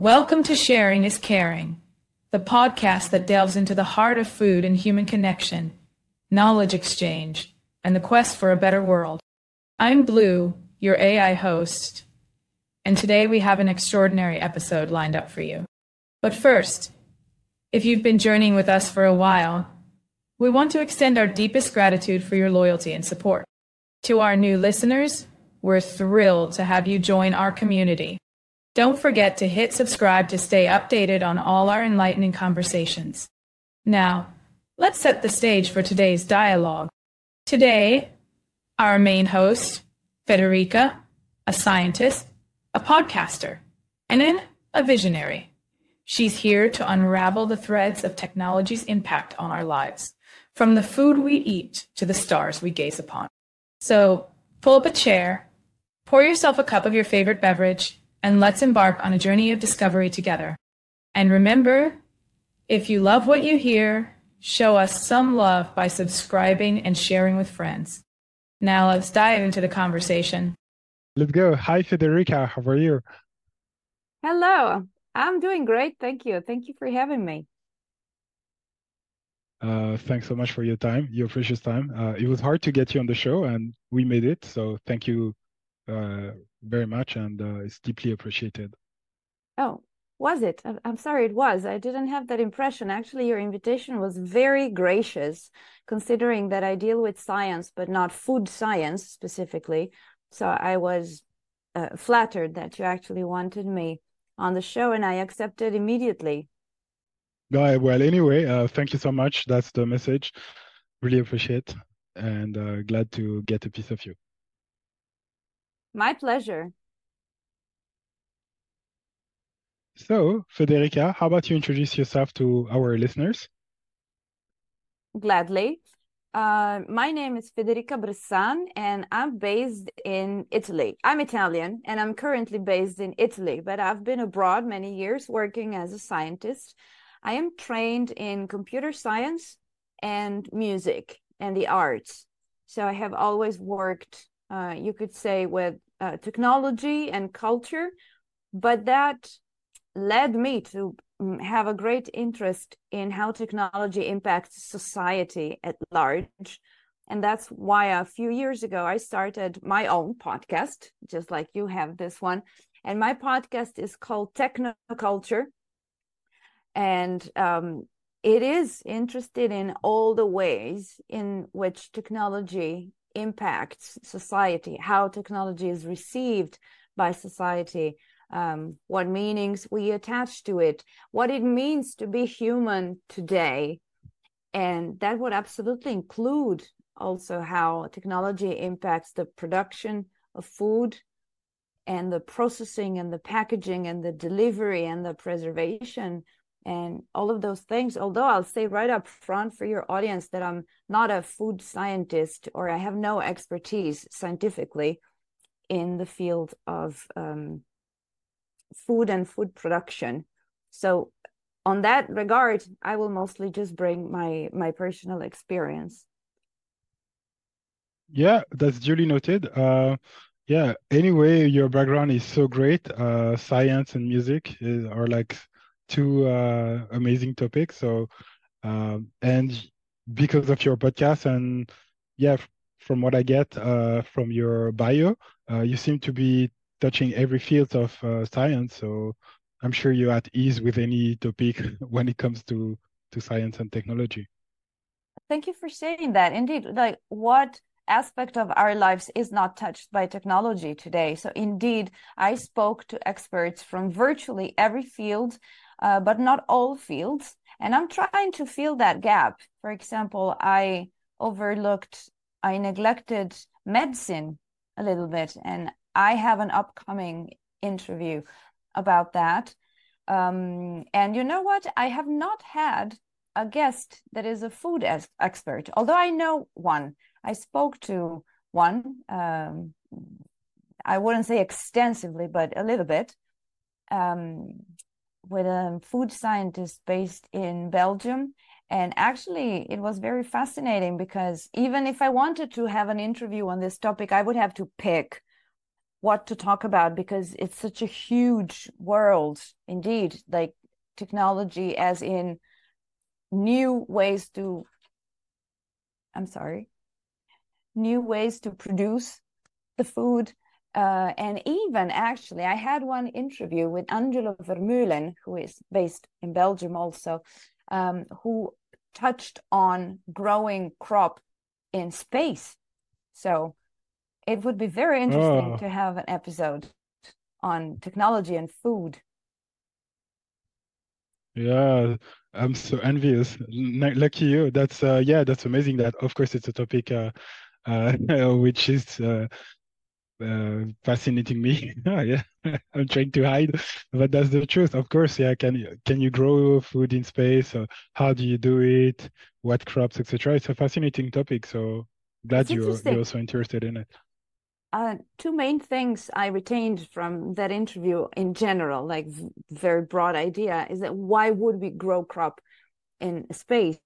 Welcome to Sharing is Caring, the podcast that delves into the heart of food and human connection, knowledge exchange, and the quest for a better world. I'm Blue, your AI host, and today we have an extraordinary episode lined up for you. But first, if you've been journeying with us for a while, we want to extend our deepest gratitude for your loyalty and support. To our new listeners, we're thrilled to have you join our community. Don't forget to hit subscribe to stay updated on all our enlightening conversations. Now, let's set the stage for today's dialogue. Today, our main host, Federica, a scientist, a podcaster, and then a visionary. She's here to unravel the threads of technology's impact on our lives, from the food we eat to the stars we gaze upon. So pull up a chair, pour yourself a cup of your favorite beverage, and let's embark on a journey of discovery together. And remember, if you love what you hear, show us some love by subscribing and sharing with friends. Now let's dive into the conversation. Let's go. Hi, Federica. How are you? Hello. I'm doing great. Thank you. Thank you for having me. Uh, thanks so much for your time, your precious time. Uh, it was hard to get you on the show, and we made it. So thank you very much, and uh, it's deeply appreciated. Oh, was it? I'm sorry, it was. I didn't have that impression. Actually, your invitation was very gracious, considering that I deal with science, but not food science specifically. So I was uh, flattered that you actually wanted me on the show, and I accepted immediately. No, well, anyway, uh, thank you so much. That's the message. Really appreciate and uh, glad to get a piece of you. My pleasure. So, Federica, how about you introduce yourself to our listeners? Gladly. Uh, my name is Federica Bressan, and I'm based in Italy. I'm Italian, and I'm currently based in Italy, but I've been abroad many years working as a scientist. I am trained in computer science and music and the arts. So I have always worked, uh, you could say, with uh, technology and culture, but that led me to Mm, have a great interest in how technology impacts society at large. And that's why a few years ago I started my own podcast, just like you have this one. And my podcast is called Technoculture. And um, it is interested in all the ways in which technology impacts society, how technology is received by society, um, what meanings we attach to it, what it means to be human today. And that would absolutely include also how technology impacts the production of food and the processing and the packaging and the delivery and the preservation and all of those things. Although I'll say right up front for your audience that I'm not a food scientist or I have no expertise scientifically in the field of um, food and food production. So on that regard, I will mostly just bring my my personal experience. Yeah, that's duly noted. Uh, yeah. Anyway, your background is so great. Uh, science and music is, are like two uh, amazing topics. So, um, and because of your podcast and yeah, from what I get uh, from your bio, uh, you seem to be touching every field of uh, science. So I'm sure you're at ease with any topic when it comes to to science and technology. Thank you for saying that. Indeed, like what aspect of our lives is not touched by technology today. So indeed, I spoke to experts from virtually every field, uh, but not all fields. And I'm trying to fill that gap. For example, I overlooked, I neglected medicine a little bit, and I have an upcoming interview about that. Um, and you know what? I have not had a guest that is a food expert, although I know one. I spoke to one. Um, I wouldn't say extensively, but a little bit, um, with a food scientist based in Belgium. And actually, it was very fascinating because even if I wanted to have an interview on this topic, I would have to pick what to talk about because it's such a huge world indeed like technology as in new ways to i'm sorry new ways to produce the food uh, and even actually i had one interview with angelo vermeulen who is based in belgium also um, who touched on growing crop in space so it would be very interesting Oh. to have an episode on technology and food. Yeah, I'm so envious. N- Lucky you. That's uh yeah, that's amazing that of course it's a topic uh uh which is uh, fascinating me. Yeah. I'm trying to hide, but that's the truth. Of course, yeah, can you can you grow food in space? How do you do it? What crops, etc. It's a fascinating topic, so glad you're you're also interested in it. Uh, two main things I retained from that interview in general, like v- very broad idea, is that why would we grow crop in space?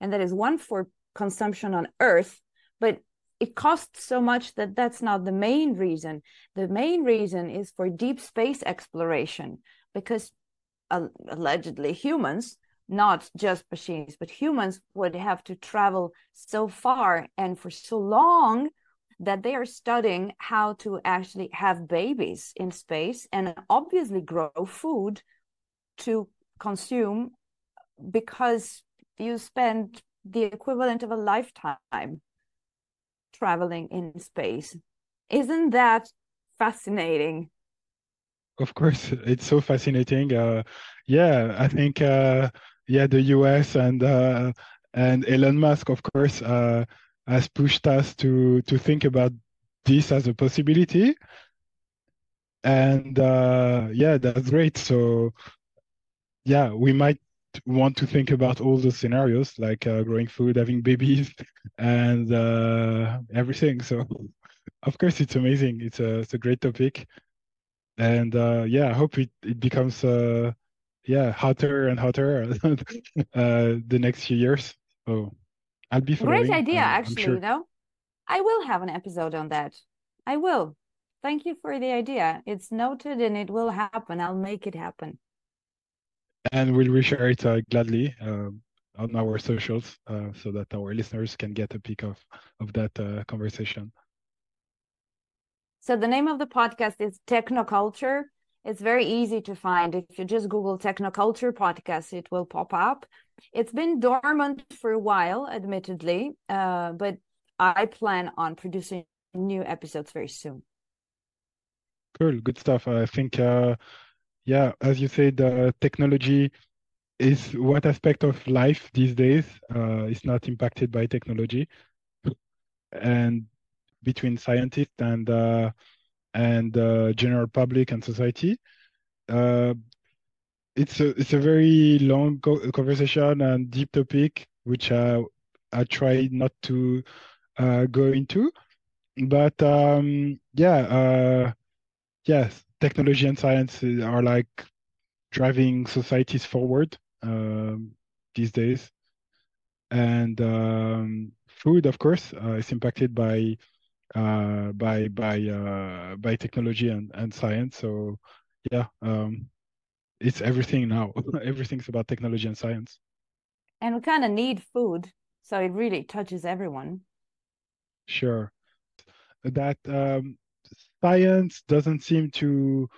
And that is one for consumption on Earth, but it costs so much that that's not the main reason. The main reason is for deep space exploration, because uh, allegedly humans, not just machines, but humans would have to travel so far and for so long that they are studying how to actually have babies in space and obviously grow food to consume because you spend the equivalent of a lifetime traveling in space. Isn't that fascinating? Of course, it's so fascinating. Uh, yeah, I think uh, yeah, the US and uh, and Elon Musk, of course, uh, has pushed us to to think about this as a possibility. And uh, yeah, that's great. So yeah, we might want to think about all the scenarios, like uh, growing food, having babies, and uh, everything. So of course, it's amazing. It's a it's a great topic and uh, yeah, I hope it, it becomes uh, yeah hotter and hotter uh, the next few years. So I'll be Great idea, I'm, I'm actually, sure. you know. I will have an episode on that. I will. Thank you for the idea. It's noted and it will happen. I'll make it happen. And we'll reshare it uh, gladly um, on our socials uh, so that our listeners can get a peek of of that uh, conversation. So the name of the podcast is Technoculture. It's very easy to find. If you just Google Technoculture podcast, it will pop up. It's been dormant for a while, admittedly, uh, but I plan on producing new episodes very soon. Cool, good stuff. I think uh, yeah, as you said, uh, technology is what aspect of life these days uh, is not impacted by technology, and between scientists and uh, and uh, general public and society. Uh, it's a it's a very long co conversation and deep topic, which uh, I try not to uh, go into. But um, yeah, yes, technology and science are like driving societies forward um, these days. And um, food, of course, uh, is impacted by uh, by by uh, by technology and, and science. So yeah, um, it's everything now. Everything's about technology and science. And we kind of need food, so it really touches everyone. Sure. That um, science doesn't seem to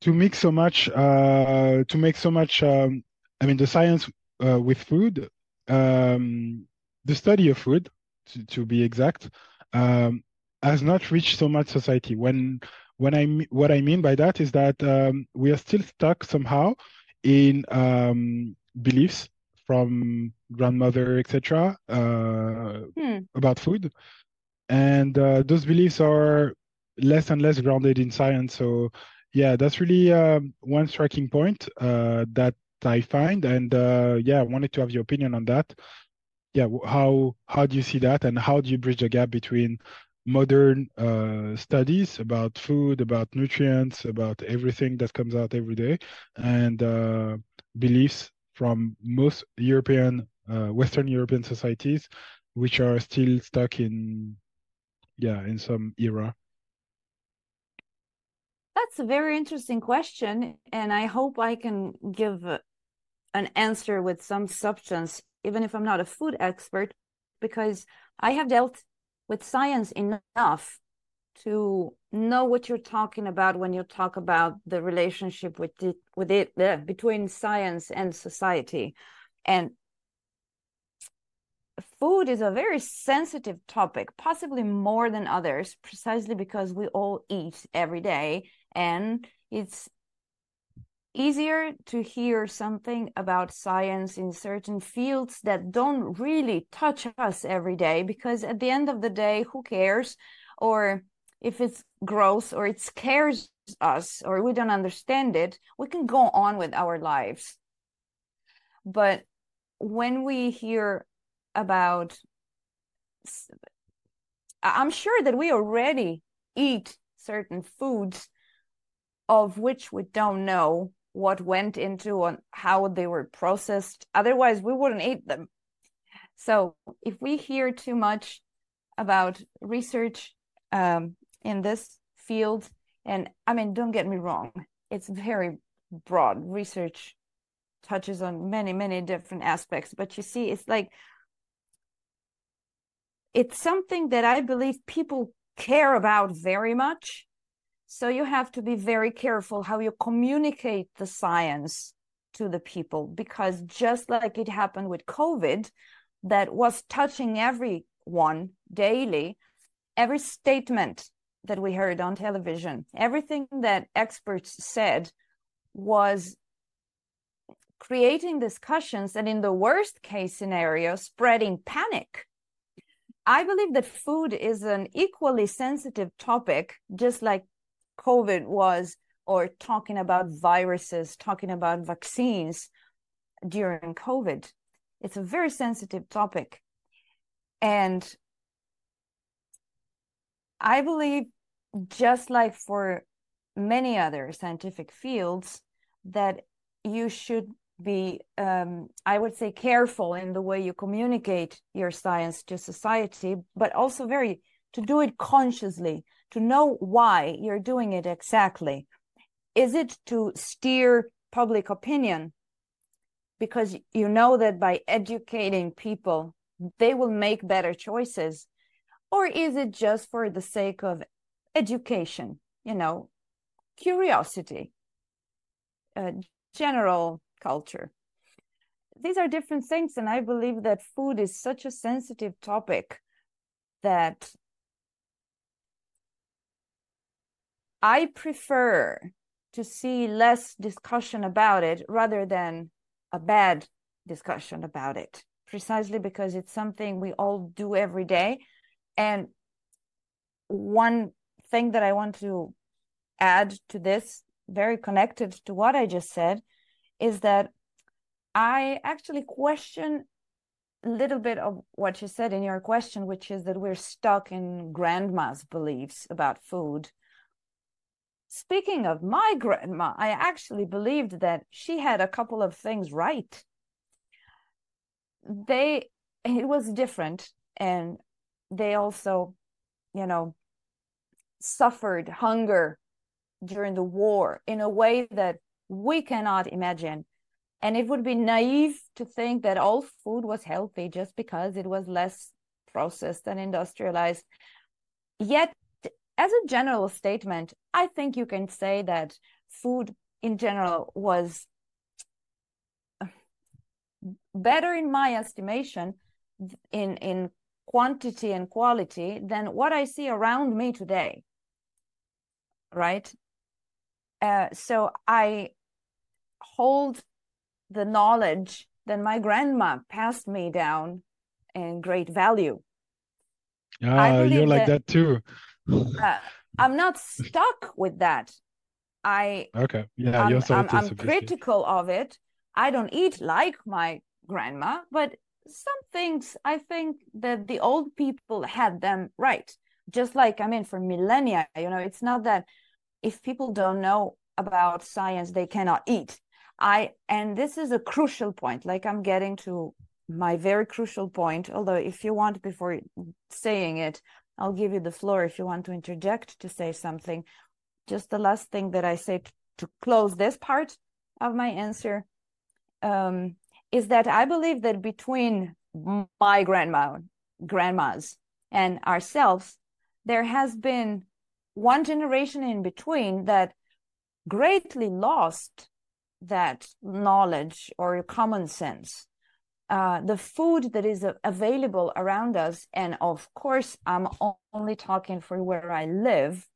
to make so much uh, to make so much. Um, I mean, the science uh, with food, um, the study of food, to, to be exact, um, has not reached so much society. When when I what I mean by that is that um, we are still stuck somehow in um, beliefs from grandmother, etc., uh, Hmm. about food, and uh, those beliefs are less and less grounded in science. So yeah, that's really um, one striking point uh, that I find, and uh, yeah, I wanted to have your opinion on that. Yeah, how how do you see that, and how do you bridge the gap between modern uh, studies about food, about nutrients, about everything that comes out every day, and uh, beliefs from most European, uh, Western European societies, which are still stuck in, yeah, in some era. That's a very interesting question. And I hope I can give an answer with some substance, even if I'm not a food expert, because I have dealt with science enough to know what you're talking about when you talk about the relationship with it, with it uh, between science and society. And food is a very sensitive topic, possibly more than others, precisely because we all eat every day and it's easier to hear something about science in certain fields that don't really touch us every day because at the end of the day who cares? Or if it's gross or it scares us or we don't understand it we can go on with our lives. But when we hear about i'm sure that we already eat certain foods of which we don't know what went into and how they were processed. Otherwise, we wouldn't eat them. So, if we hear too much about research um, in this field, and I mean, don't get me wrong, it's very broad. Research touches on many, many different aspects, but you see, it's like it's something that I believe people care about very much so you have to be very careful how you communicate the science to the people because just like it happened with COVID, that was touching everyone daily, every statement that we heard on television, everything that experts said was creating discussions and in the worst case scenario, spreading panic. I believe that food is an equally sensitive topic, just like COVID was, or talking about viruses, talking about vaccines during COVID. It's a very sensitive topic. And I believe, just like for many other scientific fields, that you should be, um, I would say, careful in the way you communicate your science to society, but also very to do it consciously to know why you're doing it exactly. Is it to steer public opinion? Because you know that by educating people, they will make better choices. Or is it just for the sake of education, you know, curiosity, uh, general culture? These are different things. And I believe that food is such a sensitive topic that I prefer to see less discussion about it rather than a bad discussion about it, precisely because it's something we all do every day. And one thing that I want to add to this, very connected to what I just said, is that I actually question a little bit of what you said in your question, which is that we're stuck in grandma's beliefs about food Speaking of my grandma, I actually believed that she had a couple of things right. They, it was different, and they also, you know, suffered hunger during the war in a way that we cannot imagine. And it would be naive to think that all food was healthy just because it was less processed and industrialized. Yet as a general statement, I think you can say that food in general was better in my estimation in in quantity and quality than what I see around me today. Right? Uh, so I hold the knowledge that my grandma passed me down in great value. Ah, you're like that, that too uh, I'm not stuck with that. I okay, yeah, I'm, I'm, I'm critical of it. I don't eat like my grandma, but some things I think that the old people had them right. Just like I mean, for millennia, you know, it's not that if people don't know about science, they cannot eat. I and this is a crucial point. Like I'm getting to my very crucial point. Although, if you want, before saying it, I'll give you the floor if you want to interject to say something. just the last thing that I say to, to close this part of my answer um, is that I believe that between my grandma, grandmas, and ourselves, there has been one generation in between that greatly lost that knowledge or common sense. Uh, the food that is available around us, and of course, I'm only talking for where I live.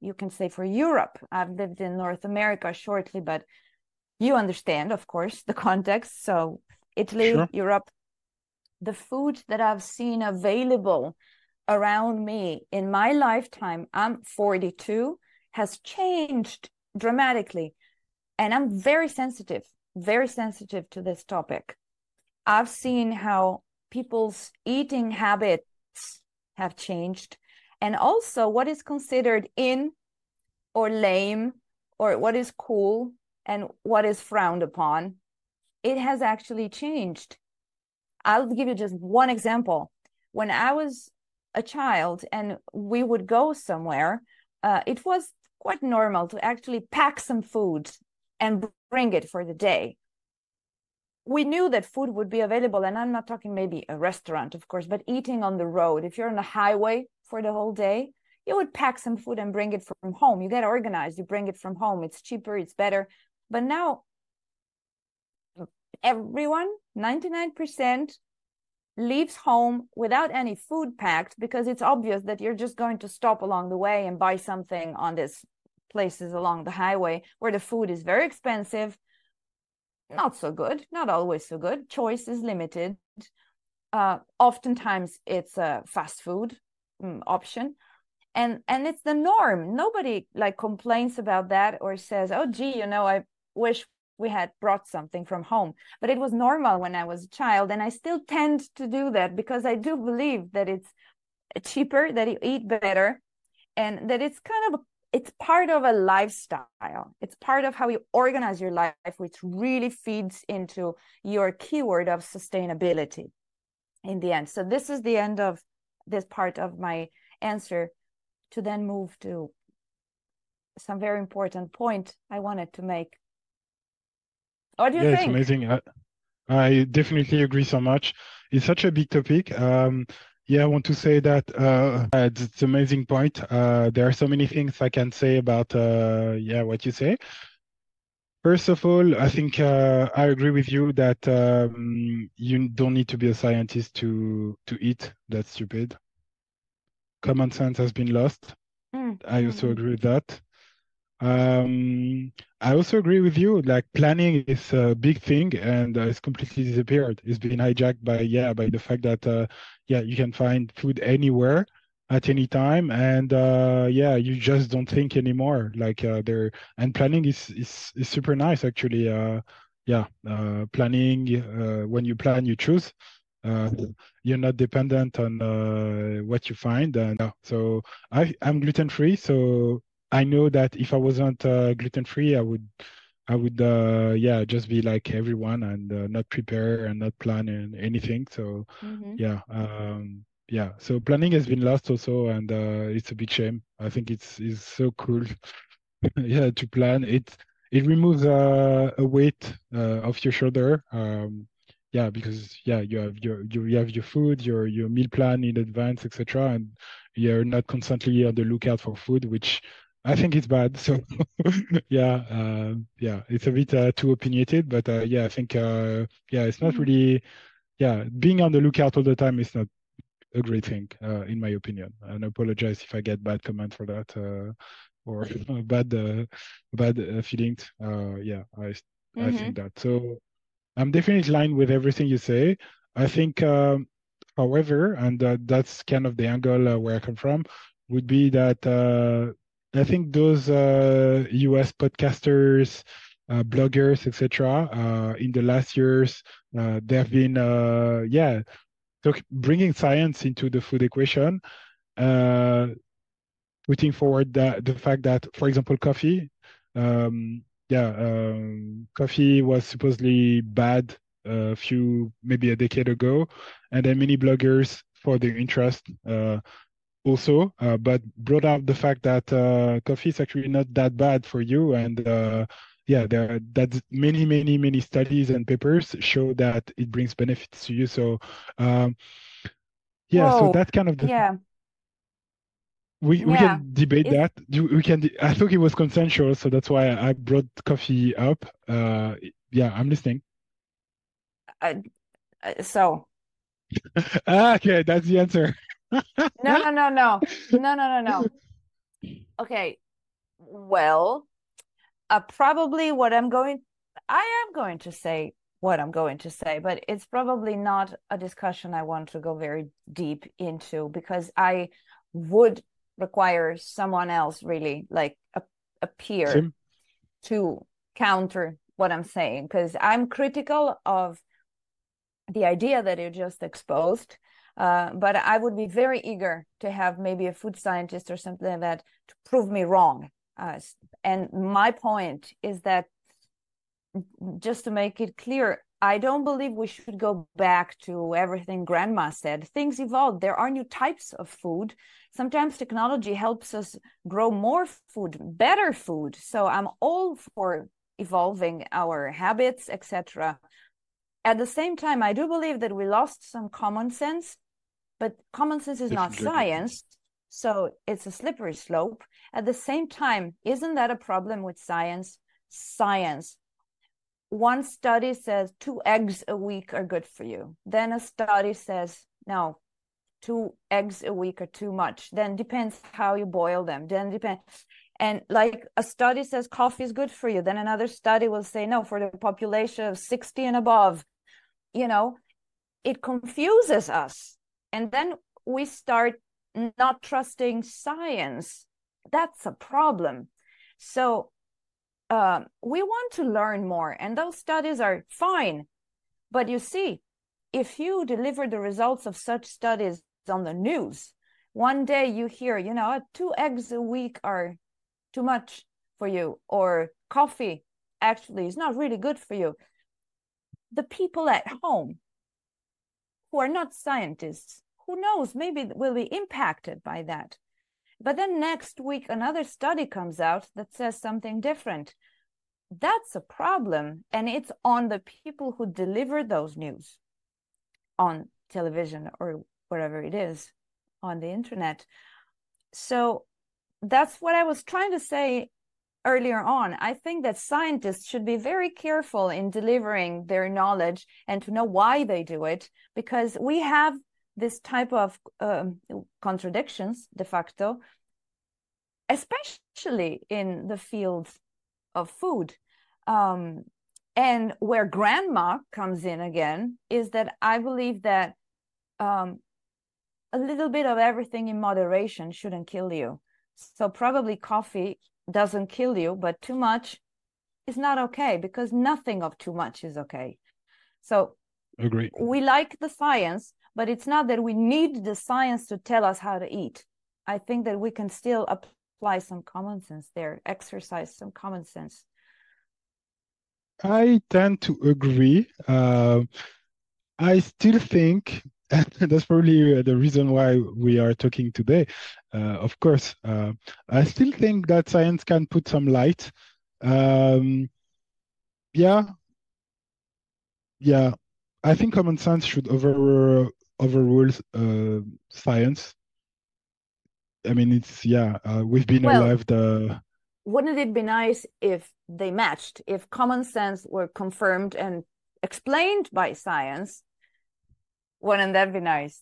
You can say for Europe. I've lived in North America shortly, but you understand, of course, the context. So, Italy, sure. Europe, the food that I've seen available around me in my lifetime, I'm 42, has changed dramatically. And I'm very sensitive, very sensitive to this topic. I've seen how people's eating habits have changed and also what is considered in or lame or what is cool and what is frowned upon. It has actually changed. I'll give you just one example. When I was a child and we would go somewhere, uh, it was quite normal to actually pack some food and bring it for the day. We knew that food would be available, and I'm not talking maybe a restaurant, of course, but eating on the road. If you're on the highway for the whole day, you would pack some food and bring it from home. You get organized, you bring it from home. It's cheaper, it's better. But now, everyone, 99%, leaves home without any food packed because it's obvious that you're just going to stop along the way and buy something on this places along the highway where the food is very expensive not so good not always so good. Choice is limited. Uh, oftentimes it's a fast food um, option. And and it's the norm. Nobody like complains about that or says oh gee you know i wish we had brought something from home. But it was normal when i was a child and i still tend to do that because i do believe that it's cheaper that you eat better and that it's kind of it's part of a lifestyle. It's part of how you organize your life which really feeds into your keyword of sustainability in the end. So this is the end of this part of my answer to then move to some very important point i wanted to make. What do you yeah, think? it's amazing. I, I definitely agree so much. It's such a big topic. Um, yeah, I want to say that uh, it's an amazing point. Uh, there are so many things I can say about uh, yeah what you say. First of all, I think uh, I agree with you that um, you don't need to be a scientist to to eat. That's stupid. Common sense has been lost. Mm. I also mm. agree with that. Um, I also agree with you. Like planning is a big thing, and uh, it's completely disappeared. It's been hijacked by yeah, by the fact that uh, yeah, you can find food anywhere at any time, and uh, yeah, you just don't think anymore. Like uh, there, and planning is is is super nice actually. Uh, yeah, uh, planning uh, when you plan, you choose. Uh, you're not dependent on uh, what you find, and uh, so I I'm gluten free, so I know that if I wasn't uh, gluten free, I would, I would, uh, yeah, just be like everyone and uh, not prepare and not plan and anything. So, mm-hmm. yeah, um, yeah. So planning has been lost also, and uh, it's a big shame. I think it's is so cool, yeah, to plan. It it removes uh, a weight uh, off your shoulder. Um, yeah, because yeah, you have your you, you have your food, your your meal plan in advance, etc., and you're not constantly on the lookout for food, which I think it's bad. So yeah, uh, yeah, it's a bit uh, too opinionated, but uh, yeah, I think uh, yeah, it's not mm-hmm. really yeah, being on the lookout all the time is not a great thing uh, in my opinion. And I apologize if I get bad comment for that uh, or bad bad feelings. yeah, I mm-hmm. I think that. So I'm definitely in line with everything you say. I think, um, however, and that's kind of the angle where I come from, would be that I think those uh, US podcasters, uh, bloggers, etc. Uh, in the last years, uh, they've been, uh, yeah, bringing science into the food equation, uh, putting forward the, the fact that, for example, coffee, um, yeah, um, coffee was supposedly bad a few, maybe a decade ago, and then many bloggers, for their interest, also, uh, but brought up the fact that uh, coffee is actually not that bad for you. And uh, yeah, there that many, many, many studies and papers show that it brings benefits to you. So um, yeah, Whoa. so that's kind of the Yeah. we we Yeah. can debate It's- that. We can. de- I thought it was consensual, so that's why I brought coffee up. Uh, yeah, I'm listening. Uh, so Ah, okay, that's the answer. No, no, no, no, no, no, no, no. Okay. Well, uh, probably what I'm going, I am going to say what I'm going to say, but it's probably not a discussion I want to go very deep into because I would require someone else really like a, a peer Same. to counter what I'm saying because I'm critical of the idea that you just exposed. Uh, but I would be very eager to have maybe a food scientist or something like that to prove me wrong. Uh, and my point is that just to make it clear, I don't believe we should go back to everything grandma said. Things evolve. There are new types of food. Sometimes technology helps us grow more food, better food. So I'm all for evolving our habits, etc. At the same time, I do believe that we lost some common sense, but common sense is not Definitely science. So it's a slippery slope. At the same time, isn't that a problem with science? Science. One study says two eggs a week are good for you. Then a study says, no, two eggs a week are too much. Then depends how you boil them. Then depends. And like a study says coffee is good for you. Then another study will say, no, for the population of 60 and above, you know, it confuses us. And then we start not trusting science. That's a problem. So um, we want to learn more, and those studies are fine. But you see, if you deliver the results of such studies on the news, one day you hear, you know, two eggs a week are too much for you, or coffee actually is not really good for you. The people at home who are not scientists, who knows, maybe will be impacted by that. But then next week, another study comes out that says something different. That's a problem. And it's on the people who deliver those news on television or wherever it is on the internet. So that's what I was trying to say earlier on. I think that scientists should be very careful in delivering their knowledge and to know why they do it, because we have this type of um, contradictions de facto, especially in the field of food. Um, and where grandma comes in again is that I believe that um, a little bit of everything in moderation shouldn't kill you. So probably coffee doesn't kill you, but too much is not okay because nothing of too much is okay. So Agree. we like the science, but it's not that we need the science to tell us how to eat. I think that we can still apply some common sense there, exercise some common sense. I tend to agree. Uh, I still think, and that's probably uh, the reason why we are talking today. Uh, of course, uh, I still think that science can put some light. Um, yeah, yeah. I think common sense should over overrule uh, science. I mean, it's yeah. Uh, we've been Well, alive the wouldn't it be nice if they matched, if common sense were confirmed and explained by science? Wouldn't that be nice?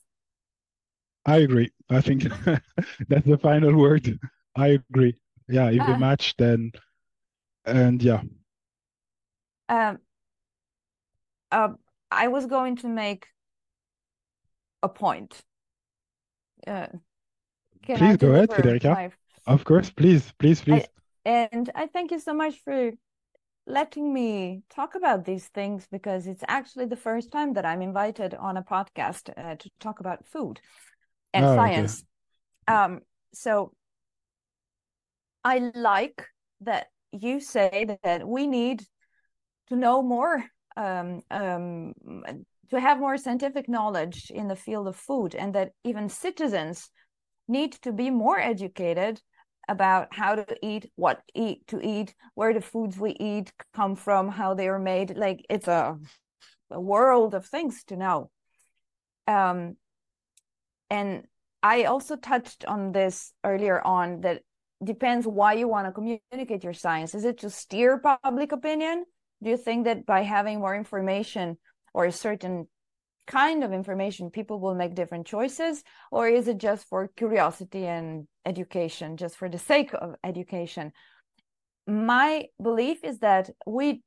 I agree. I think that's the final word. I agree. Yeah, if they Ah. match, then and yeah. Um, uh, I was going to make a point. Uh, can I Please go ahead, Federica. Of course, please, please, please. And I thank you so much for letting me talk about these things because it's actually the first time that I'm invited on a podcast uh, to talk about food and Oh, okay. science. Um, so I like that you say that we need to know more, um, um, to have more scientific knowledge in the field of food, and that even citizens need to be more educated about how to eat, what eat to eat, where the foods we eat come from, how they are made. Like it's a, a world of things to know. Um, and I also touched on this earlier on that depends why you want to communicate your science. Is it to steer public opinion? Do you think that by having more information or a certain kind of information, people will make different choices? Or is it just for curiosity and education, just for the sake of education? My belief is that we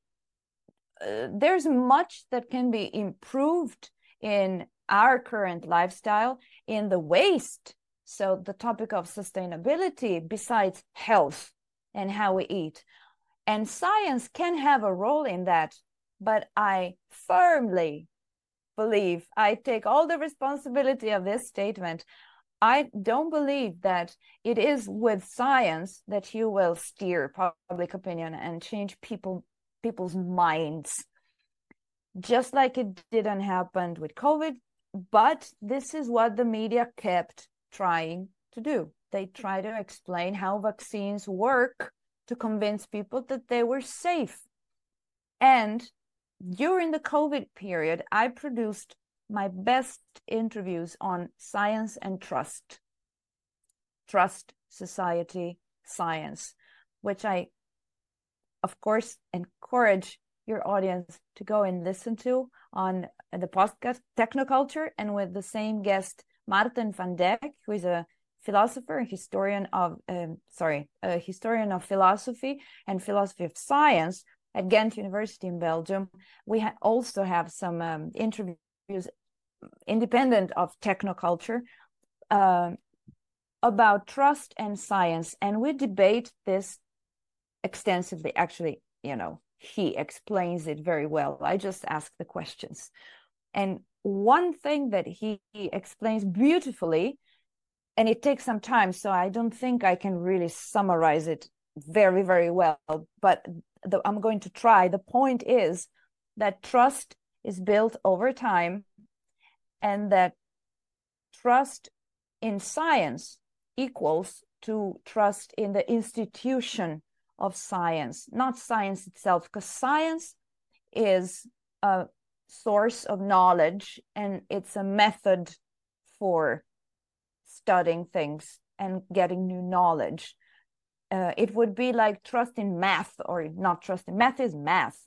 uh, there's much that can be improved in our current lifestyle in the waste so the topic of sustainability besides health and how we eat and science can have a role in that but i firmly believe i take all the responsibility of this statement i don't believe that it is with science that you will steer public opinion and change people people's minds just like it didn't happen with covid but this is what the media kept trying to do. They try to explain how vaccines work to convince people that they were safe. And during the COVID period, I produced my best interviews on science and trust. Trust, society, science, which I, of course, encourage your audience to go and listen to on the podcast Technoculture and with the same guest, Maarten Van Dyck, who is a philosopher and historian of, um, sorry, a historian of philosophy and philosophy of science at Ghent University in Belgium. We ha- also have some um, interviews independent of technoculture uh, about trust and science. And we debate this extensively. Actually, you know, he explains it very well. I just ask the questions. And one thing that he explains beautifully, and it takes some time, so I don't think I can really summarize it very, very well, but the, I'm going to try. The point is that trust is built over time, and that trust in science equals to trust in the institution of science, not science itself, because science is a source of knowledge and it's a method for studying things and getting new knowledge. Uh, it would be like trust in math or not trust in math is math.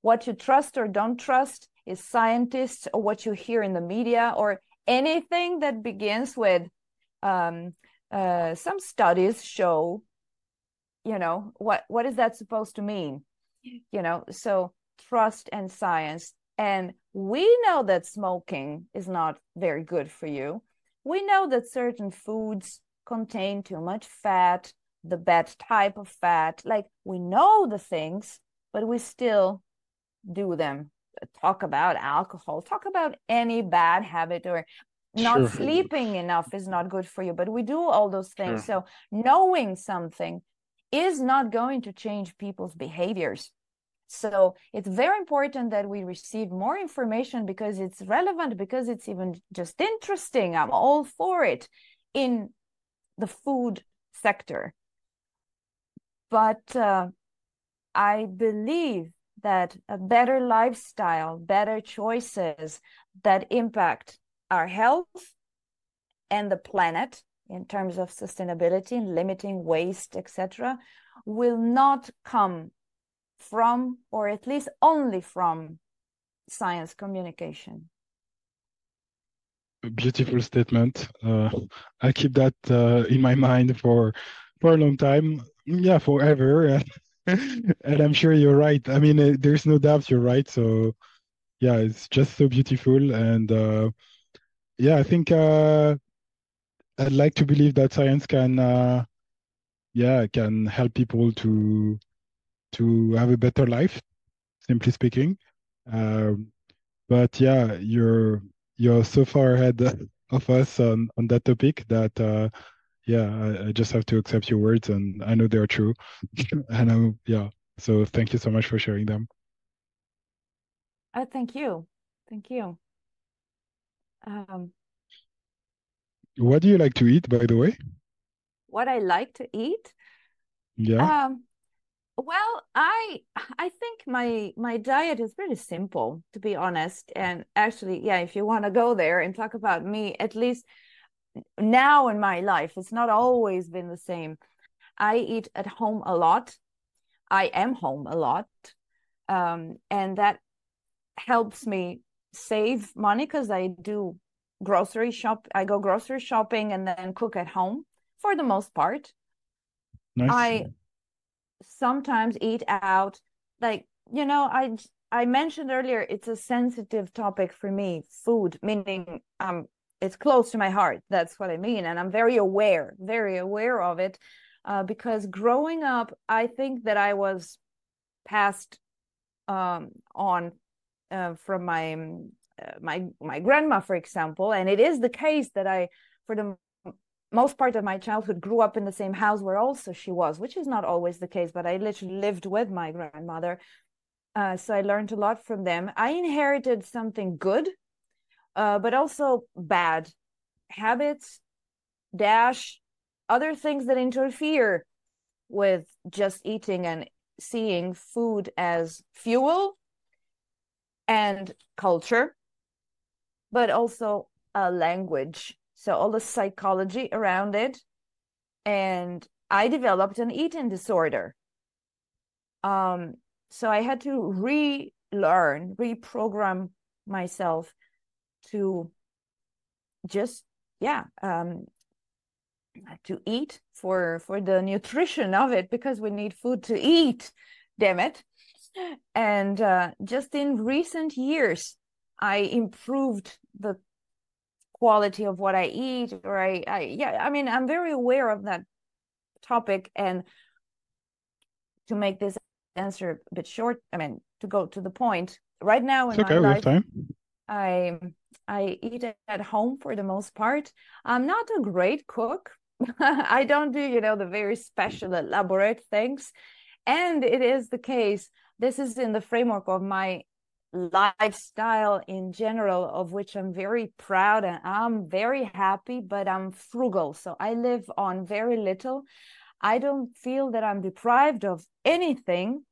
What you trust or don't trust is scientists or what you hear in the media or anything that begins with um, uh, some studies show you know what what is that supposed to mean? You know so trust and science. And we know that smoking is not very good for you. We know that certain foods contain too much fat the bad type of fat like we know the things but we still do them talk about alcohol talk about any bad habit or not sure. sleeping enough is not good for you but we do all those things sure. so knowing something is not going to change people's behaviors. So it's very important that we receive more information because it's relevant, because it's even just interesting. I'm all for it in the food sector. But uh, I believe that a better lifestyle, better choices that impact our health and the planet in terms of sustainability and limiting waste, etc., will not come from, or at least only from, science communication. A beautiful statement. Uh, I keep that uh, in my mind for for a long time. Yeah, forever. and I'm sure you're right. I mean, uh, there's no doubt you're right. So, yeah, it's just so beautiful. And uh, yeah, I think uh, I'd like to believe that science can, uh, yeah, can help people to to have a better life, simply speaking. Um, but yeah, you're you're so far ahead of us on on that topic that uh, yeah, I, I, just have to accept your words, and I know they're true. and I'm yeah. So thank you so much for sharing them. Uh, thank you, thank you. Um, What do you like to eat, by the way? What I like to eat? Yeah. Um, well, I I think my my diet is pretty simple, to be honest. And actually, yeah, if you want to go there and talk about me, at least now in my life, it's not always been the same. I eat at home a lot. I am home a lot. Um, and that helps me save money because I do grocery shop. I go grocery shopping and then cook at home for the most part. Nice. I sometimes eat out. Like, you know, I I mentioned earlier it's a sensitive topic for me, food, meaning um it's close to my heart. That's what I mean. And I'm very aware, very aware of it. Uh, because growing up, I think that I was passed um, on uh, from my uh, my my grandma, for example, and it is the case that I, for the most part of my childhood, grew up in the same house where also she was, which is not always the case. But I literally lived with my grandmother, uh, so I learned a lot from them. I inherited something good, uh, but also bad habits, dash other things that interfere with just eating and seeing food as fuel and culture, but also a language. So, all the psychology around it. And I developed an eating disorder. Um, so, I had to relearn, reprogram myself to just, yeah, um, to eat for for the nutrition of it because we need food to eat damn it and uh, just in recent years i improved the quality of what i eat or I, I yeah i mean i'm very aware of that topic and to make this answer a bit short i mean to go to the point right now in it's okay, my we life have time. I i eat at home for the most part i'm not a great cook I don't do, you know, the very special elaborate things. And it is the case, this is in the framework of my lifestyle in general, of which I'm very proud and I'm very happy, but I'm frugal. So I live on very little. I don't feel that I'm deprived of anything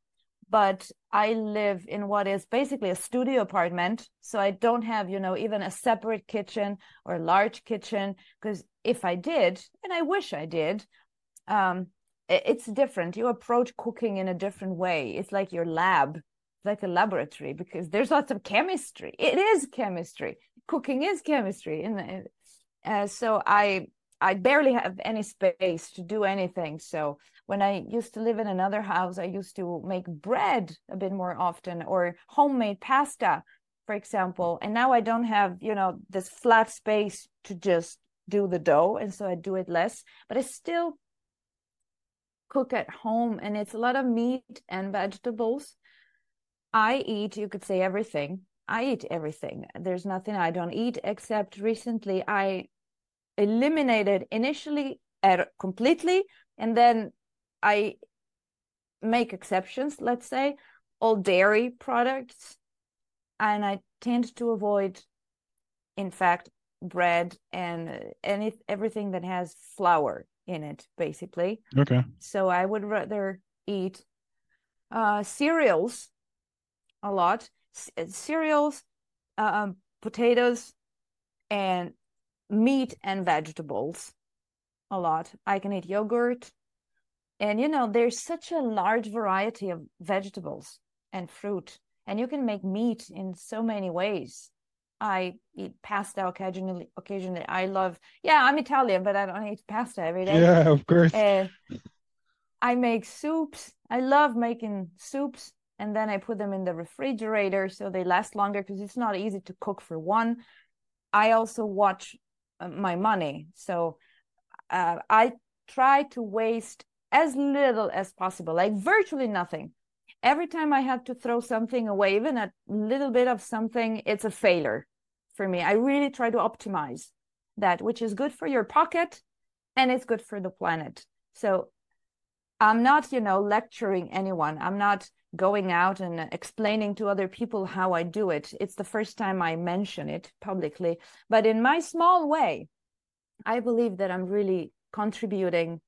but I live in what is basically a studio apartment. So I don't have, you know, even a separate kitchen or a large kitchen. Because if I did, and I wish I did, um, it's different. You approach cooking in a different way. It's like your lab, like a laboratory, because there's lots of chemistry. It is chemistry. Cooking is chemistry. And uh, so I I barely have any space to do anything. So when I used to live in another house, I used to make bread a bit more often or homemade pasta, for example. And now I don't have, you know, this flat space to just do the dough. And so I do it less, but I still cook at home and it's a lot of meat and vegetables. I eat, you could say everything. I eat everything. There's nothing I don't eat except recently I eliminated initially er, completely and then i make exceptions let's say all dairy products and i tend to avoid in fact bread and any everything that has flour in it basically Okay. so i would rather eat uh cereals a lot C- cereals um, potatoes and meat and vegetables a lot. I can eat yogurt. And you know, there's such a large variety of vegetables and fruit, and you can make meat in so many ways. I eat pasta occasionally. Occasionally, I love. Yeah, I'm Italian, but I don't eat pasta every day. Yeah, of course. And I make soups. I love making soups, and then I put them in the refrigerator so they last longer because it's not easy to cook for one. I also watch uh, my money. So uh, I try to waste as little as possible, like virtually nothing. Every time I have to throw something away, even a little bit of something, it's a failure for me. I really try to optimize that, which is good for your pocket and it's good for the planet. So I'm not, you know, lecturing anyone. I'm not going out and explaining to other people how I do it. It's the first time I mention it publicly. But in my small way, I believe that I'm really contributing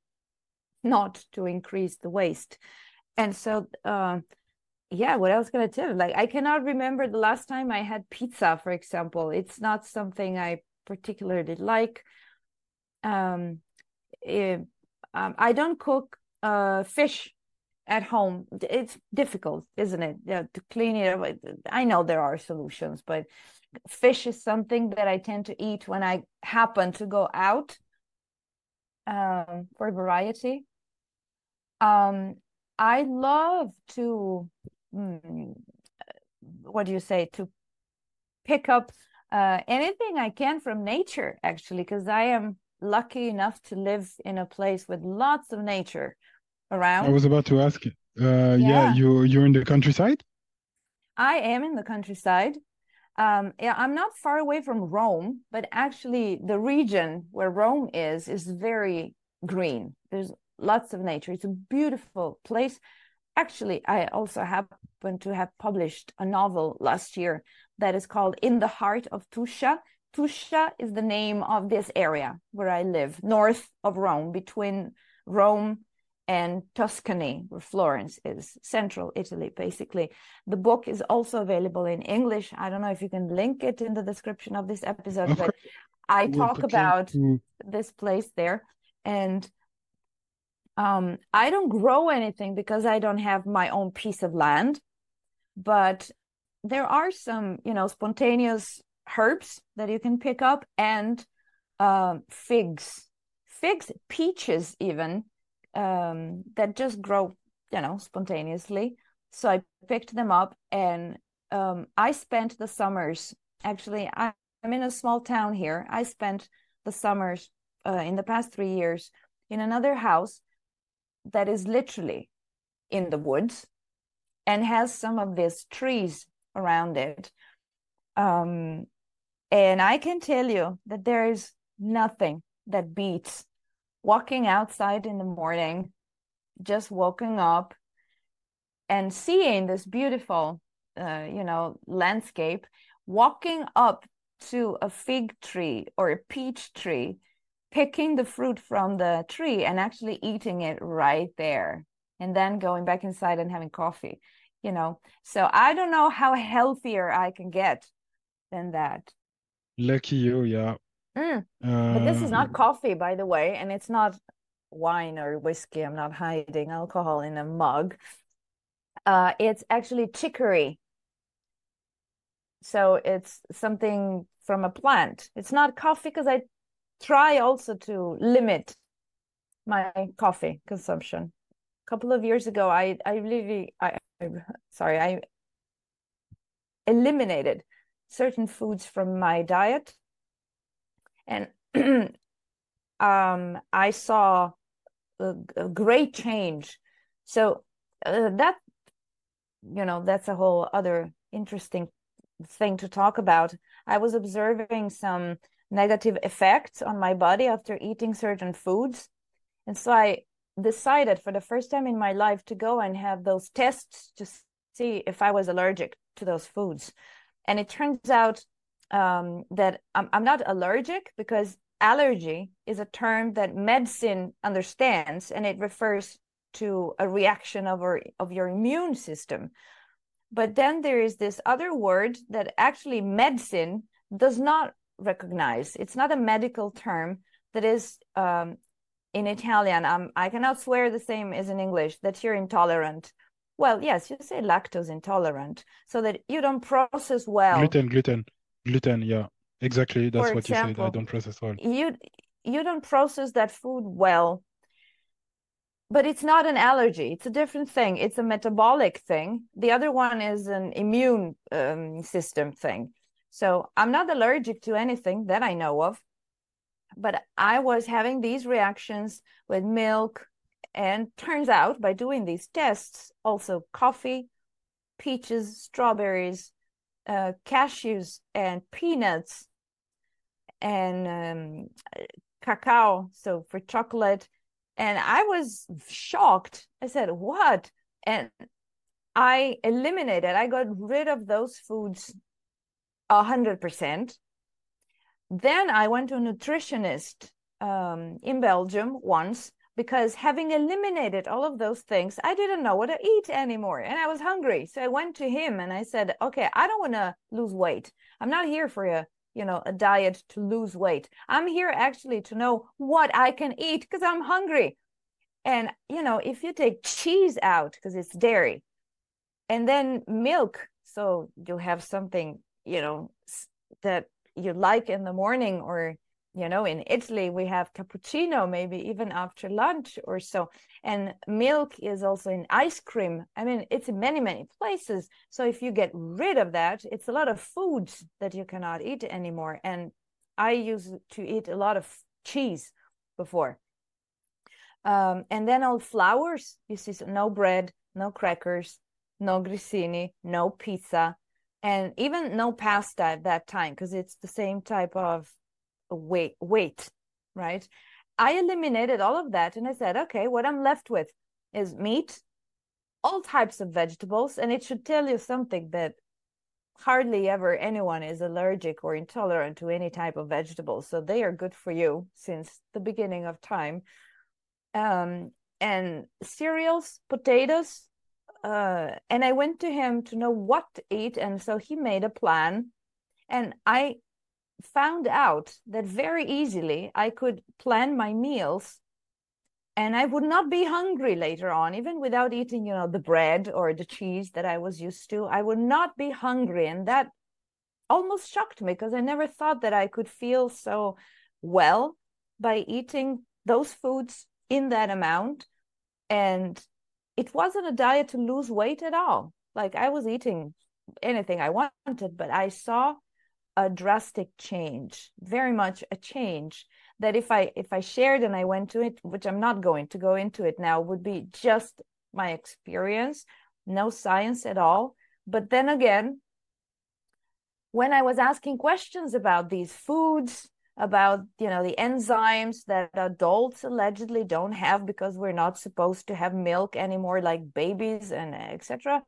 not to increase the waste. And so, uh, yeah, what else can I tell? Like, I cannot remember the last time I had pizza, for example. It's not something I particularly like. Um, it, um, I don't cook uh, fish at home. It's difficult, isn't it? Yeah, to clean it. Up. I know there are solutions, but fish is something that I tend to eat when I happen to go out um, for variety. Um, I love to, mm, what do you say, to pick up uh, anything I can from nature, actually, because I am lucky enough to live in a place with lots of nature around. I was about to ask. Uh, yeah. yeah, you you're in the countryside. I am in the countryside. Um, yeah, I'm not far away from Rome, but actually, the region where Rome is is very green. There's lots of nature. It's a beautiful place. Actually, I also happen to have published a novel last year that is called In the Heart of Tuscia. Tuscia is the name of this area where I live, north of Rome, between Rome and Tuscany, where Florence is, central Italy, basically. The book is also available in English. I don't know if you can link it in the description of this episode, but I talk about this place there. And um, I don't grow anything because I don't have my own piece of land, but there are some, you know, spontaneous herbs that you can pick up and uh, figs, figs, peaches, even um, that just grow, you know, spontaneously. So I picked them up and um, I spent the summers. Actually, I, am in a small town here. I spent the summers uh, in the past three years in another house that is literally in the woods and has some of these trees around it. Um, and I can tell you that there is nothing that beats walking outside in the morning, just waking up and seeing this beautiful, uh, you know, landscape, walking up to a fig tree or a peach tree, picking the fruit from the tree and actually eating it right there, and then going back inside and having coffee, you know. So I don't know how healthier I can get than that. Lucky you, yeah. Mm. But this is not uh, coffee, by the way, and it's not wine or whiskey. I'm not hiding alcohol in a mug. Uh, it's actually chicory. So it's something from a plant. It's not coffee because I try also to limit my coffee consumption. A couple of years ago, I I really I, I sorry I eliminated certain foods from my diet and um, I saw a, a, great change. So uh, that you know that's a whole other interesting thing to talk about. I was observing some negative effects on my body after eating certain foods, and so I decided for the first time in my life to go and have those tests to see if I was allergic to those foods. And it turns out um, that I'm, I'm not allergic because allergy is a term that medicine understands and it refers to a reaction of, our, of your immune system. But then there is this other word that actually medicine does not recognize. It's not a medical term that is um, in Italian. Um, I cannot swear the same as in English that you're intolerant. Well, yes, you say lactose intolerant, so that you don't process well. Gluten, gluten. Gluten, yeah, exactly. That's For what example, you said. I don't process well. You you don't process that food well, but it's not an allergy. It's a different thing. It's a metabolic thing. The other one is an immune um, system thing. So I'm not allergic to anything that I know of, but I was having these reactions with milk, and turns out by doing these tests, also coffee, peaches, strawberries, uh, cashews and peanuts and um, cacao, so for chocolate. And I was shocked. I said, What? And I eliminated, I got rid of those foods a hundred percent. Then I went to a nutritionist um, in Belgium once because having eliminated all of those things, I didn't know what to eat anymore and I was hungry. So I went to him and I said, okay, I don't want to lose weight. I'm not here for a, you know, a diet to lose weight. I'm here actually to know what I can eat because I'm hungry. And, you know, if you take cheese out because it's dairy and then milk, so you have something, you know, that you like in the morning or you know in italy we have cappuccino maybe even after lunch or so. And milk is also in ice cream. I mean it's in many many places. So if you get rid of that it's a lot of foods that you cannot eat anymore. And i used to eat a lot of cheese before. Um, and then all flours you see so no bread no crackers no grissini no pizza and even no pasta at that time because it's the same type of weight weight right? I eliminated all of that and i said okay what i'm left with is meat all types of vegetables and it should tell you something that hardly ever anyone is allergic or intolerant to any type of vegetables so they are good for you since the beginning of time. Um, and cereals potatoes uh, and i went to him to know what to eat and so he made a plan and i found out that very easily I could plan my meals and I would not be hungry later on, even without eating, you know, the bread or the cheese that I was used to. I would not be hungry. And that almost shocked me because I never thought that I could feel so well by eating those foods in that amount. And it wasn't a diet to lose weight at all. Like I was eating anything I wanted, but I saw a drastic change very much a change that if i if i shared and i went to it which i'm not going to go into it now would be just my experience no science at all but then again when i was asking questions about these foods about you know the enzymes that adults allegedly don't have because we're not supposed to have milk anymore like babies and etc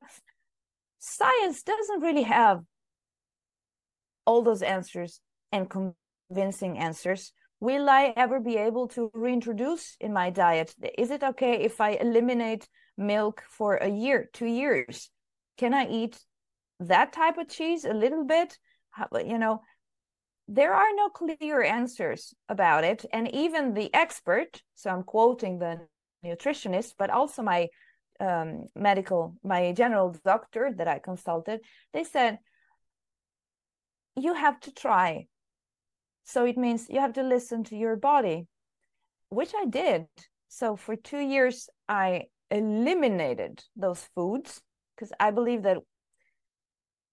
science doesn't really have all those answers and convincing answers. Will i ever be able to reintroduce in my diet? Is it okay if i eliminate milk for a year two years? Can i eat that type of cheese a little bit? You know there are no clear answers about it and even the expert so i'm quoting the nutritionist but also my um, medical my general doctor that i consulted they said you have to try. So it means you have to listen to your body, which I did. So for two years, I eliminated those foods because I believe that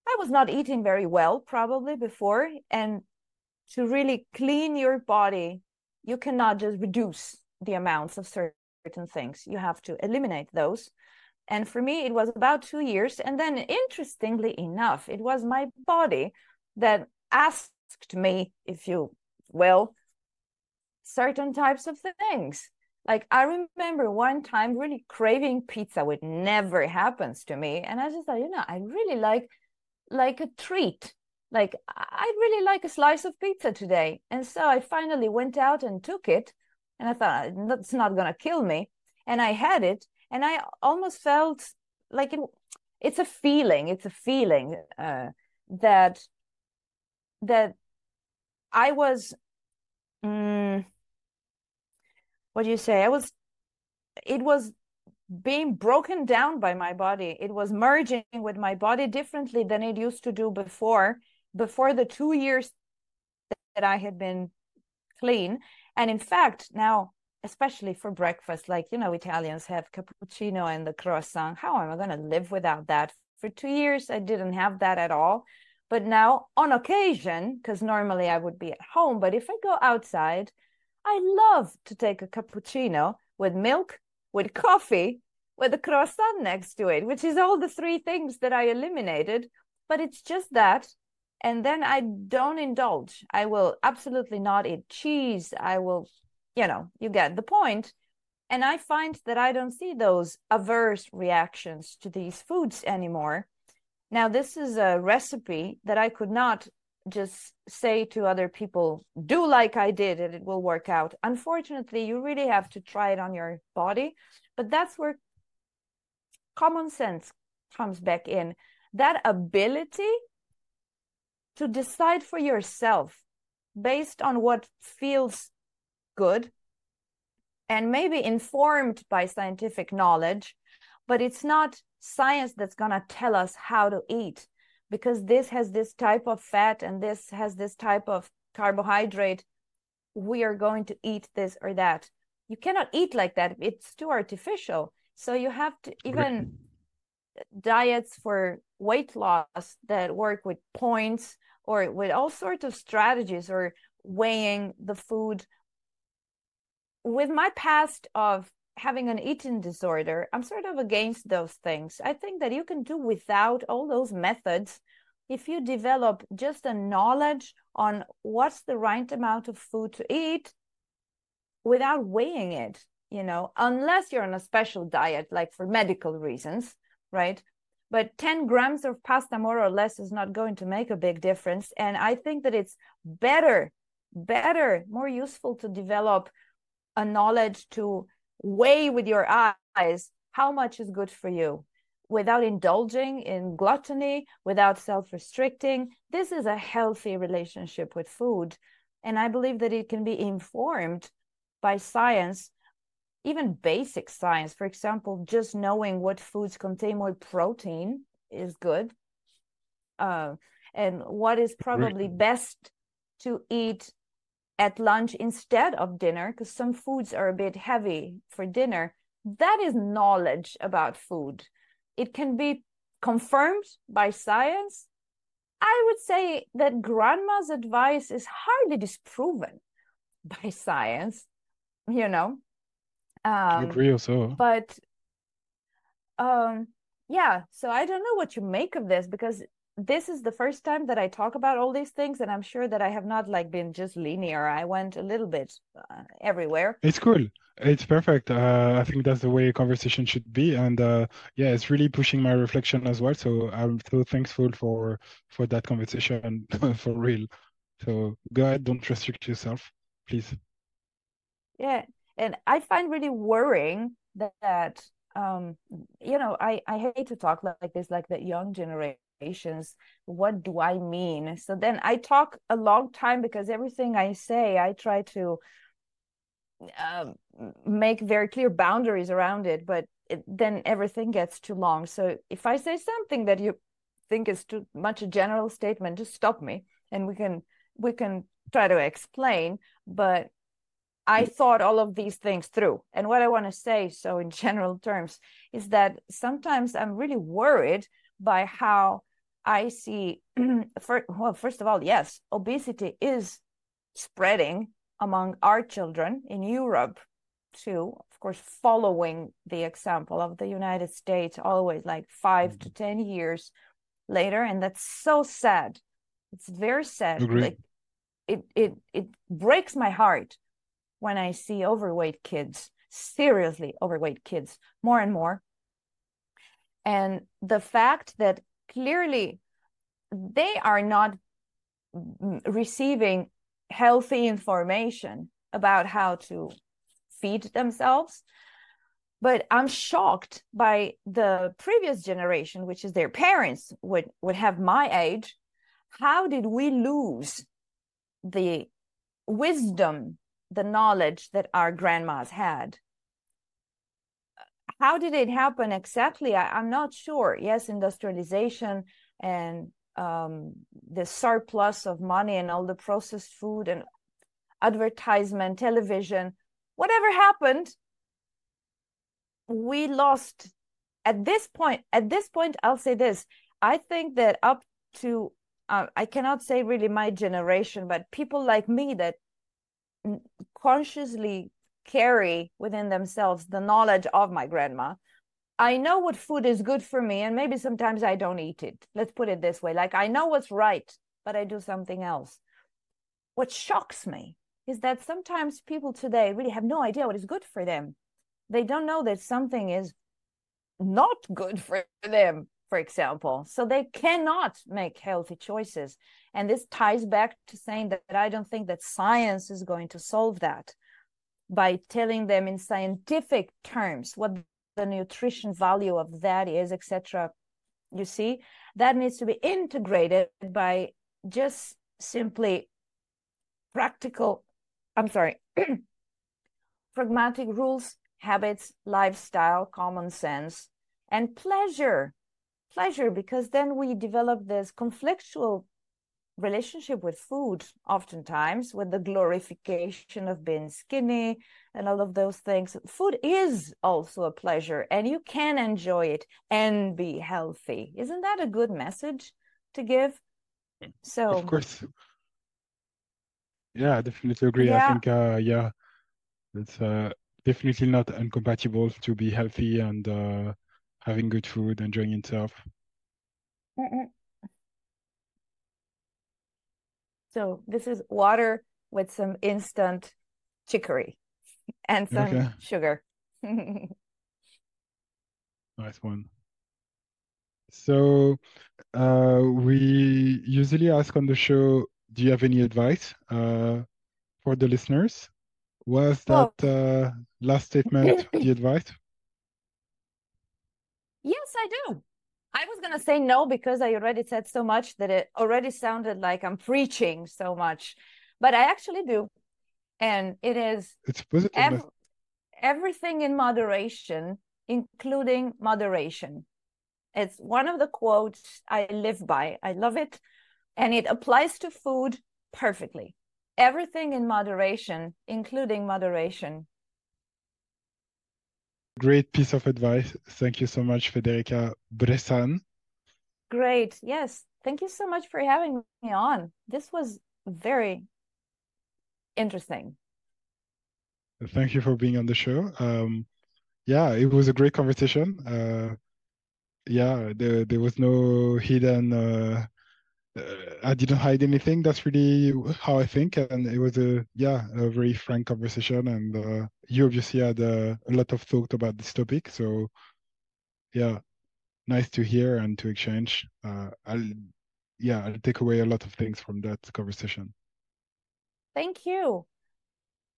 I was not eating very well probably before. And to really clean your body, you cannot just reduce the amounts of certain things. You have to eliminate those. And for me, it was about two years. And then, interestingly enough, it was my body that asked me, if you will, certain types of things. Like I remember one time really craving pizza, which never happens to me. And I just thought, you know, I really like like a treat. Like I really like a slice of pizza today. And so I finally went out and took it. And I thought that's not gonna kill me. And I had it, and I almost felt like it, it's a feeling. It's a feeling uh, that that I was, um, what do you say? I was, it was being broken down by my body. It was merging with my body differently than it used to do before, before the two years that I had been clean. And in fact, now, especially for breakfast, like, you know, Italians have cappuccino and the croissant. How am I going to live without that? For two years, I didn't have that at all. But now, on occasion, because normally I would be at home, but if I go outside, I love to take a cappuccino with milk, with coffee, with a croissant next to it, which is all the three things that I eliminated. But it's just that. And then I don't indulge. I will absolutely not eat cheese. I will, you know, you get the point. And I find that I don't see those averse reactions to these foods anymore. Now, this is a recipe that I could not just say to other people, do like I did and it will work out. Unfortunately, you really have to try it on your body. But that's where common sense comes back in. That ability to decide for yourself based on what feels good and maybe informed by scientific knowledge, but it's not science that's going to tell us how to eat because this has this type of fat and this has this type of carbohydrate. We are going to eat this or that. You cannot eat like that, it's too artificial. So you have to even diets for weight loss that work with points or with all sorts of strategies or weighing the food. With my past of having an eating disorder i'm sort of against those things. I think that you can do without all those methods if you develop just a knowledge on what's the right amount of food to eat without weighing it you know unless you're on a special diet like for medical reasons right? But 10 grams of pasta more or less is not going to make a big difference. And i think that it's better better more useful to develop a knowledge to weigh with your eyes how much is good for you without indulging in gluttony without self-restricting. This is a healthy relationship with food. And i believe that it can be informed by science even basic science, for example, just knowing what foods contain more protein is good. Uh, and what is probably best to eat at lunch instead of dinner, because some foods are a bit heavy for dinner. That is knowledge about food. It can be confirmed by science. I would say that grandma's advice is hardly disproven by science, you know um, agree also. But um, yeah, so I don't know what you make of this because this is the first time that I talk about all these things, and I'm sure that I have not like been just linear. I went a little bit uh, everywhere. It's cool. It's perfect. Uh, I think that's the way a conversation should be, and uh, yeah, it's really pushing my reflection as well. So I'm so thankful for for that conversation for real. So go ahead, don't restrict yourself, please. Yeah, and i find really worrying that, that um you know i i hate to talk like this like that young generations what do i mean? So then i talk a long time because everything i say i try to um, make very clear boundaries around it but it, then everything gets too long. So if i say something that you think is too much a general statement just stop me and we can we can try to explain. But I thought all of these things through. And what I want to say, so in general terms, is that sometimes I'm really worried by how I see, for, well, first of all, yes, obesity is spreading among our children in Europe too. Of course, following the example of the United States, always like 5 mm-hmm. to 10 years later. And that's so sad. It's very sad. Like, it, it, it breaks my heart when I see overweight kids, seriously overweight kids, more and more. And the fact that clearly they are not receiving healthy information about how to feed themselves. But I'm shocked by the previous generation, which is their parents would, would have my age. How did we lose the wisdom the knowledge that our grandmas had. How did it happen exactly? I, am not sure. Yes, industrialization and um, the surplus of money and all the processed food and advertisement, television, whatever happened, we lost. At this point, at this point, I'll say this: I think that up to uh, I cannot say really my generation, but people like me that consciously carry within themselves the knowledge of my grandma. I know what food is good for me and maybe sometimes i don't eat it. Let's put it this way. Like i know what's right but i do something else. What shocks me is that sometimes people today really have no idea what is good for them. They don't know that something is not good for them for example. So they cannot make healthy choices. And this ties back to saying that, that I don't think that science is going to solve that by telling them in scientific terms what the nutrition value of that is, etc. You see, that needs to be integrated by just simply practical, I'm sorry, pragmatic rules, habits, lifestyle, common sense, and pleasure. Pleasure, because then we develop this conflictual relationship with food oftentimes with the glorification of being skinny and all of those things. Food is also a pleasure and you can enjoy it and be healthy. Isn't that a good message to give? So of course. Yeah i definitely agree. Yeah. i think uh yeah it's uh definitely not incompatible to be healthy and uh having good food enjoying yourself Mm-mm. So this is water with some instant chicory and some Okay. sugar. Nice one. So, uh, we usually ask on the show, do you have any advice uh, for the listeners? Was that uh, last statement the advice? Yes, I do. I was gonna say no because I already said so much that it already sounded like I'm preaching so much, but I actually do. And it is It's positive ev everything in moderation, including moderation. It's one of the quotes I live by. I love it. And it applies to food perfectly. Everything in moderation, including moderation. Great piece of advice. Thank you so much, Federica Bressan. Great. Yes. Thank you so much for having me on. This was very interesting. Thank you for being on the show. Um, yeah, it was a great conversation. Uh, yeah, there there was no hidden. Uh, uh, I didn't hide anything. That's really how I think, and it was a yeah a very frank conversation. And uh, you obviously had uh, a lot of thought about this topic, so yeah, nice to hear and to exchange. Uh, I'll yeah I'll take away a lot of things from that conversation. Thank you.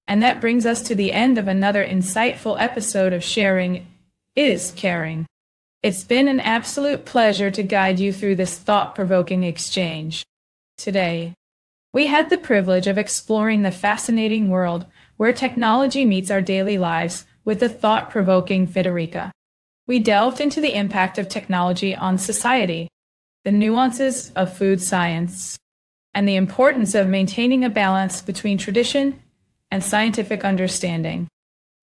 And that brings us to the end of another insightful episode of Sharing is Caring. It's been an absolute pleasure to guide you through this thought provoking exchange. Today, we had the privilege of exploring the fascinating world where technology meets our daily lives with the thought provoking Federica. We delved into the impact of technology on society, the nuances of food science, and the importance of maintaining a balance between tradition and scientific understanding.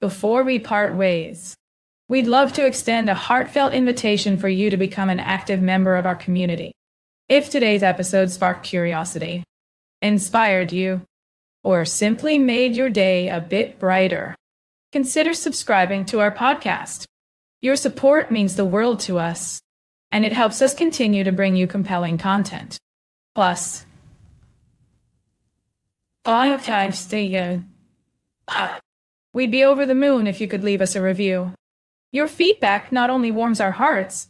Before we part ways, we'd love to extend a heartfelt invitation for you to become an active member of our community. If today's episode sparked curiosity, inspired you, or simply made your day a bit brighter, consider subscribing to our podcast. Your support means the world to us, and it helps us continue to bring you compelling content. Plus, five times the year. Ah, We'd be over the moon if you could leave us a review. Your feedback not only warms our hearts,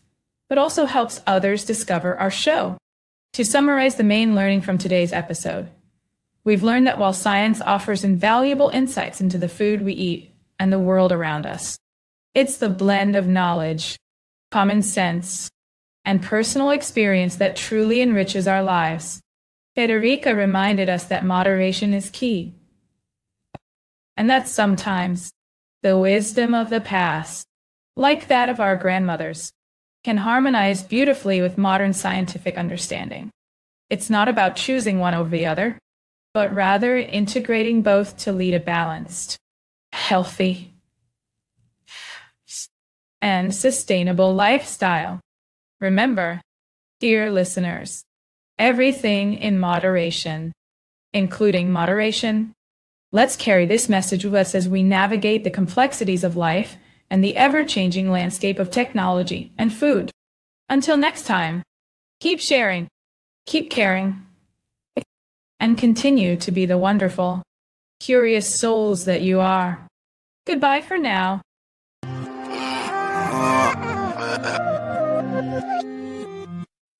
but also helps others discover our show. To summarize the main learning from today's episode, we've learned that while science offers invaluable insights into the food we eat and the world around us, it's the blend of knowledge, common sense, and personal experience that truly enriches our lives. Federica reminded us that moderation is key, and that sometimes the wisdom of the past, like that of our grandmothers, can harmonize beautifully with modern scientific understanding. It's not about choosing one over the other, but rather integrating both to lead a balanced, healthy, and sustainable lifestyle. Remember, dear listeners, everything in moderation, including moderation. Let's carry this message with us as we navigate the complexities of life and the ever changing landscape of technology and food. Until next time, keep sharing, keep caring, and continue to be the wonderful, curious souls that you are. Goodbye for now.